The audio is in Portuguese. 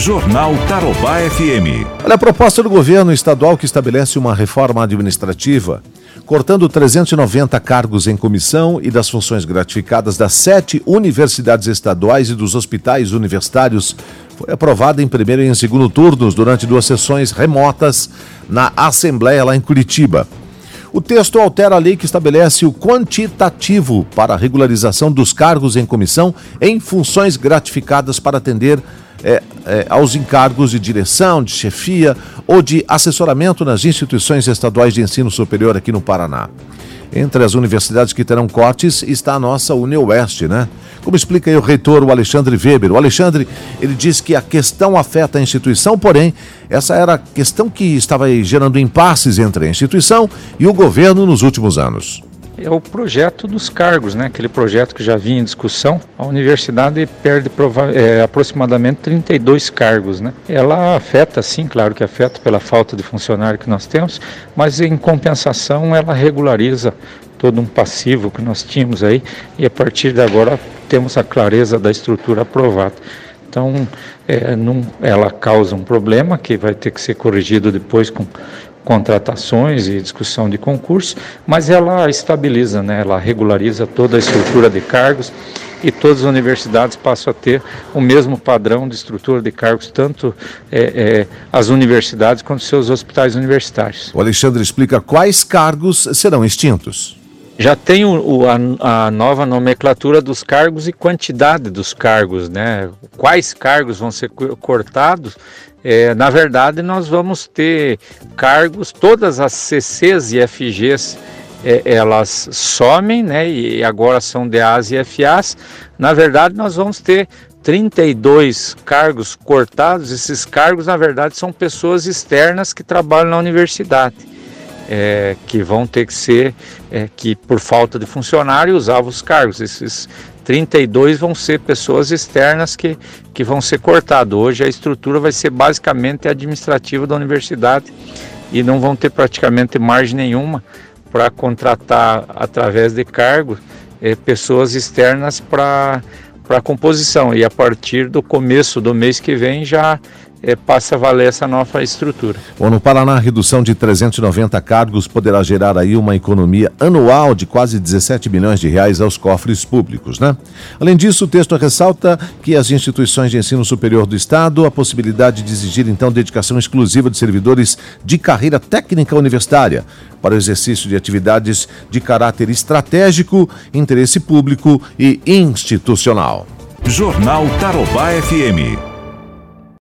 Jornal Tarobá FM. Olha a proposta do governo estadual que estabelece uma reforma administrativa, cortando 390 cargos em comissão e das funções gratificadas das sete universidades estaduais e dos hospitais universitários, foi aprovada em primeiro e em segundo turnos durante duas sessões remotas na Assembleia lá em Curitiba. O texto altera a lei que estabelece o quantitativo para a regularização dos cargos em comissão em funções gratificadas para atender é, é, aos encargos de direção, de chefia ou de assessoramento nas instituições estaduais de ensino superior aqui no Paraná. Entre as universidades que terão cortes está a nossa UniOeste, né? Como explica aí o reitor, o Alexandre Weber. O Alexandre, ele diz que a questão afeta a instituição, porém, essa era a questão que estava gerando impasses entre a instituição e o governo nos últimos anos é o projeto dos cargos, né? aquele projeto que já vinha em discussão. A universidade perde é, aproximadamente 32 cargos. Né? Ela afeta, sim, claro que afeta pela falta de funcionário que nós temos, mas em compensação ela regulariza todo um passivo que nós tínhamos aí e a partir de agora temos a clareza da estrutura aprovada. Então, é, não, ela causa um problema que vai ter que ser corrigido depois com contratações e discussão de concurso, mas ela estabiliza, né? ela regulariza toda a estrutura de cargos e todas as universidades passam a ter o mesmo padrão de estrutura de cargos, tanto é, é, as universidades quanto seus hospitais universitários. O Alexandre explica quais cargos serão extintos. Já tem o, a, a, nova nomenclatura dos cargos e quantidade dos cargos, né? Quais cargos vão ser cortados? É, na verdade, nós vamos ter cargos, todas as CCs e FGs, é, elas somem, né? E agora são DAs e FAs. Na verdade, nós vamos ter 32 cargos cortados. Esses cargos, na verdade, são pessoas externas que trabalham na universidade é, que vão ter que ser, é, que por falta de funcionário usavam os cargos. Esses 32 vão ser pessoas externas que, que vão ser cortados. Hoje a estrutura vai ser basicamente administrativa da universidade e não vão ter praticamente margem nenhuma para contratar através de cargos é, pessoas externas para a composição. E a partir do começo do mês que vem já é, passa a valer essa nova estrutura. Bom, no Paraná, a redução de 390 cargos poderá gerar aí uma economia anual de quase 17 milhões de reais aos cofres públicos, né? Além disso, o texto ressalta que as instituições de ensino superior do Estado a possibilidade de exigir então dedicação exclusiva de servidores de carreira técnica universitária para o exercício de atividades de caráter estratégico, interesse público e institucional. Jornal Tarobá FM.